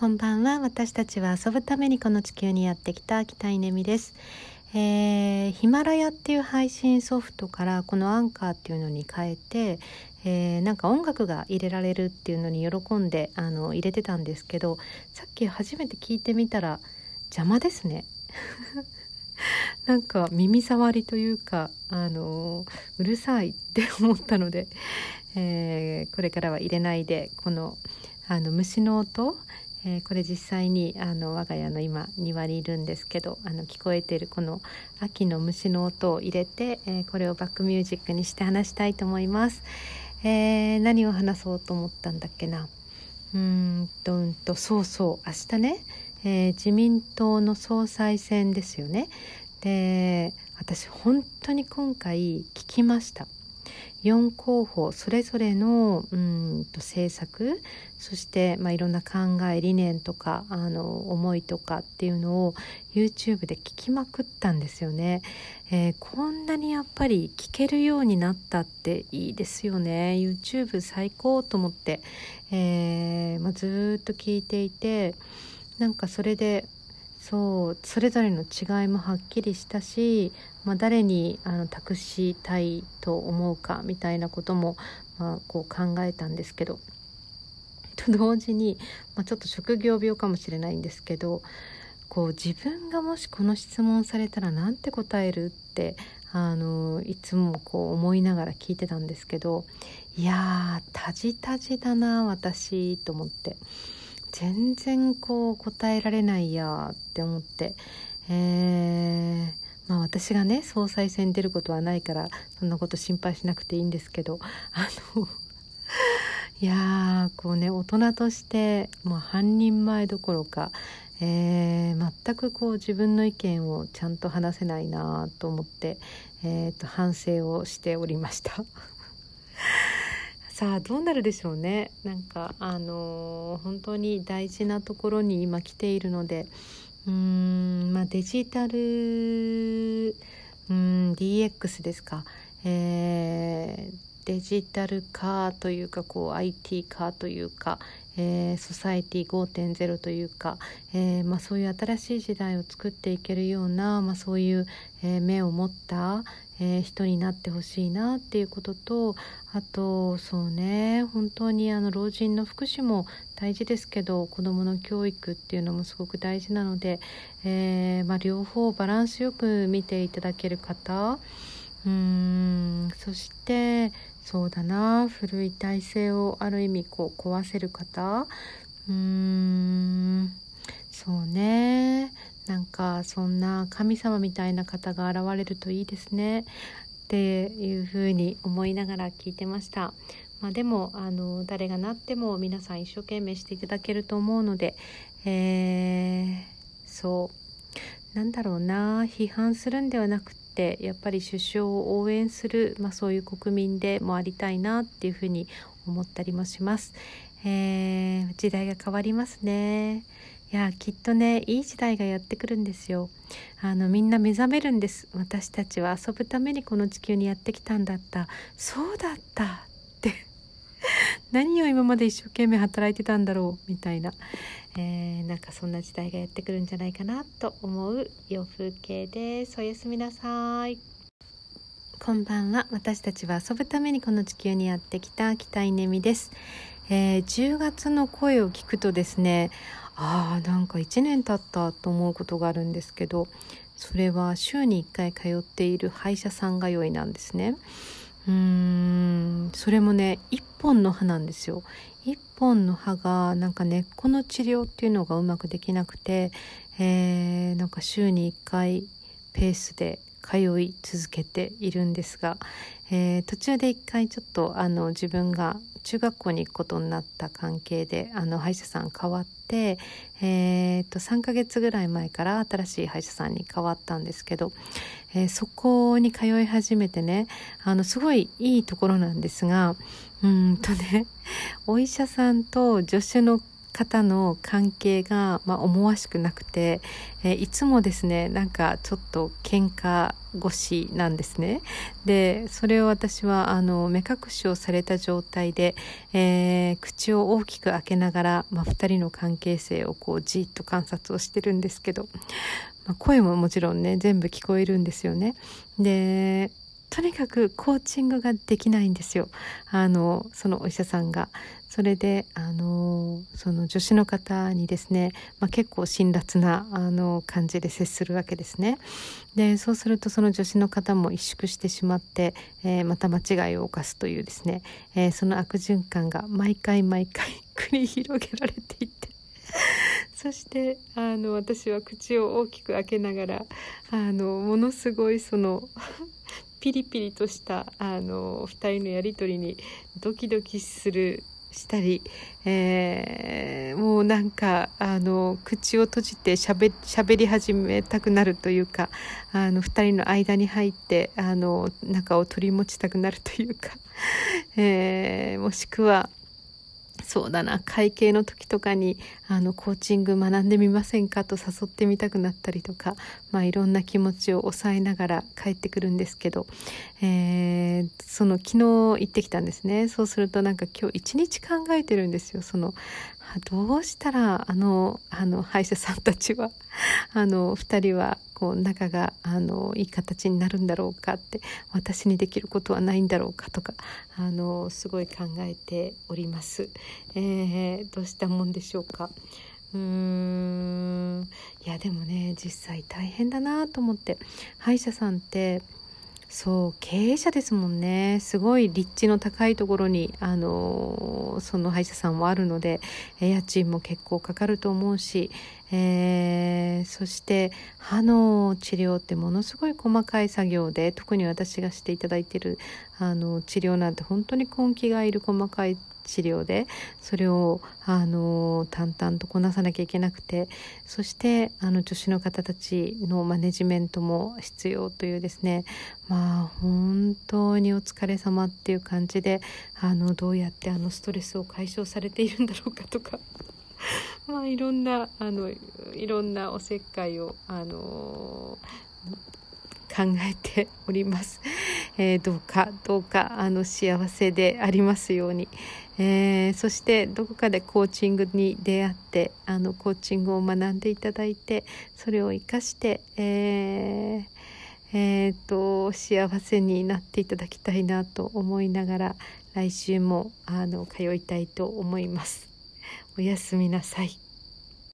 こんばんは。私たちは遊ぶためにこの地球にやってきた北稲美です、えー、ヒマラヤっていう配信ソフトからこのアンカーっていうのに変えて、えー、なんか音楽が入れられるっていうのに喜んであの入れてたんですけどさっき初めて聞いてみたら邪魔ですね。なんか耳障りというかあのうるさいって思ったので、えー、これからは入れないでこのあの虫の音えー、これ実際にあの我が家の今庭にいるんですけどあの聞こえてるこの秋の虫の音を入れて、えー、これをバックミュージックにして話したいと思います。えー、何を話そうと思ったんだっけな？うんとうんとそうそう明日ね、え自民党の総裁選ですよね。で私本当に今回聞きました。4候補それぞれのうんと政策そして、まあ、いろんな考え理念とかあの思いとかっていうのを YouTube で聞きまくったんですよね、えー、こんなにやっぱり聞けるようになったっていいですよね。YouTube 最高と思って、えーまあ、ずっと聞いていてなんかそれでそうそれぞれの違いもはっきりしたし、まあ、誰にあの託したいと思うかみたいなことも、まあ、こう考えたんですけどと同時に、まあ、ちょっと職業病かもしれないんですけどこう自分がもしこの質問されたら何て答えるってあのいつもこう思いながら聞いてたんですけどいやータジタジだな私と思って。全然こう答えられないやって思って、えー、まあ私がね総裁選出ることはないからそんなこと心配しなくていいんですけどあのいやこうね大人として、まあ、半人前どころか、えー、全くこう自分の意見をちゃんと話せないなと思って、えーと反省をしておりました。さあどうなるでしょうね。なんかあのー、本当に大事なところに今来ているので。うーんまあデジタルうん DX ですか。えー、デジタル化というかこう IT 化というか、えー、ソサエティ5.0というか、えーまあ、そういう新しい時代を作っていけるような、まあ、そういう、えー、目を持った、えー、人になってほしいなっていうこととあとそうね本当にあの老人の福祉も大事ですけど子どもの教育っていうのもすごく大事なので、えー、まあ、両方バランスよく見ていただける方うーんそしてそうだな古い体制をある意味こう壊せる方。うーんそうね。なんかそんな神様みたいな方が現れるといいですね。っていうふうに思いながら聞いてました。まあ、でもあの誰がなっても皆さん一生懸命していただけると思うので、えー、そう。なんだろうな批判するんではなくてやっぱり首相を応援する、まあ、そういう国民でもありたいなっていうふうに思ったりもします。えー、時代が変わりますね。いやきっとねいい時代がやってくるんですよあのみんな目覚めるんです私たちは遊ぶためにこの地球にやってきたんだったそうだった 何を今まで一生懸命働いてたんだろうみたいな、えー、なんかそんな時代がやってくるんじゃないかなと思う夜風景です。おやすみなさい。こんばんは。私たちは遊ぶためにこの地球にやってきた北稲美です、えー、10月の声を聞くとですねあーなんか1年経ったと思うことがあるんですけどそれは週に1回通っている歯医者さん通いなんですね。うーんそれもね1本の歯なんですよ。1本の歯がなんか根っこの治療っていうのがうまくできなくて、えー、なんか週に1回ペースで通い続けているんですが、えー、途中で1回ちょっとあの自分が中学校に行くことになった関係であの歯医者さん変わって、えー、と3ヶ月ぐらい前から新しい歯医者さんに変わったんですけど、えー、そこに通い始めてねあのすごいいいところなんですがうんとねお医者さんと助手の方の関係が、まあ、思わしくなくて、え、いつもですねなんかちょっと喧嘩腰なんですね。でそれを私はあの目隠しをされた状態で、えー、口を大きく開けながら、まあ、2人の関係性をこうじっと観察をしてるんですけど、まあ、声ももちろんね全部聞こえるんですよね。でとにかくコーチングができないんですよあのそのお医者さんが。それであのその助手の方にですね、まあ、結構辛辣なあの感じで接するわけですね。でそうするとその助手の方も萎縮してしまって、えー、また間違いを犯すというですね、えー、その悪循環が毎回毎回 繰り広げられていて そしてあの私は口を大きく開けながらあのものすごいその ピリピリとしたあの2人のやり取りにドキドキするしたり、えー、もうなんかあの口を閉じてしゃべり始めたくなるというかあの2人の間に入ってあの中を取り持ちたくなるというか、えー、もしくはそうだな。会計の時とかにあのコーチング学んでみませんかと誘ってみたくなったりとか、まあ、いろんな気持ちを抑えながら帰ってくるんですけど、えー、その昨日行ってきたんですね。そうするとなんか今日一日考えてるんですよ。そのどうしたらあのあの歯医者さんたちは あの2人はこう仲があのいい形になるんだろうかって私にできることはないんだろうかとかあのすごい考えております。えー、どうしたもんでしょうか。うーんいやでもね実際大変だなと思って歯医者さんってそう経営者ですもんね。すごい立地の高いところにあのその歯医者さんもあるので家賃も結構かかると思うし、えー、そして歯の治療ってものすごい細かい作業で特に私がしていただいてるあの治療なんて本当に根気がいる細かい治療でそれをあの淡々とこなさなきゃいけなくてそしてあの助手の方たちのマネジメントも必要というですねまあ本当にお疲れ様っていう感じであのどうやってあのストレスを解消されているんだろうかとか まあいろんなあのいろんなおせっかいをあの考えております。えー、どうかどうかあの幸せでありますように、えー、そしてどこかでコーチングに出会ってあのコーチングを学んでいただいてそれを生かして、えーえーと、幸せになっていただきたいなと思いながら来週もあの通いたいと思います。おやすみなさい。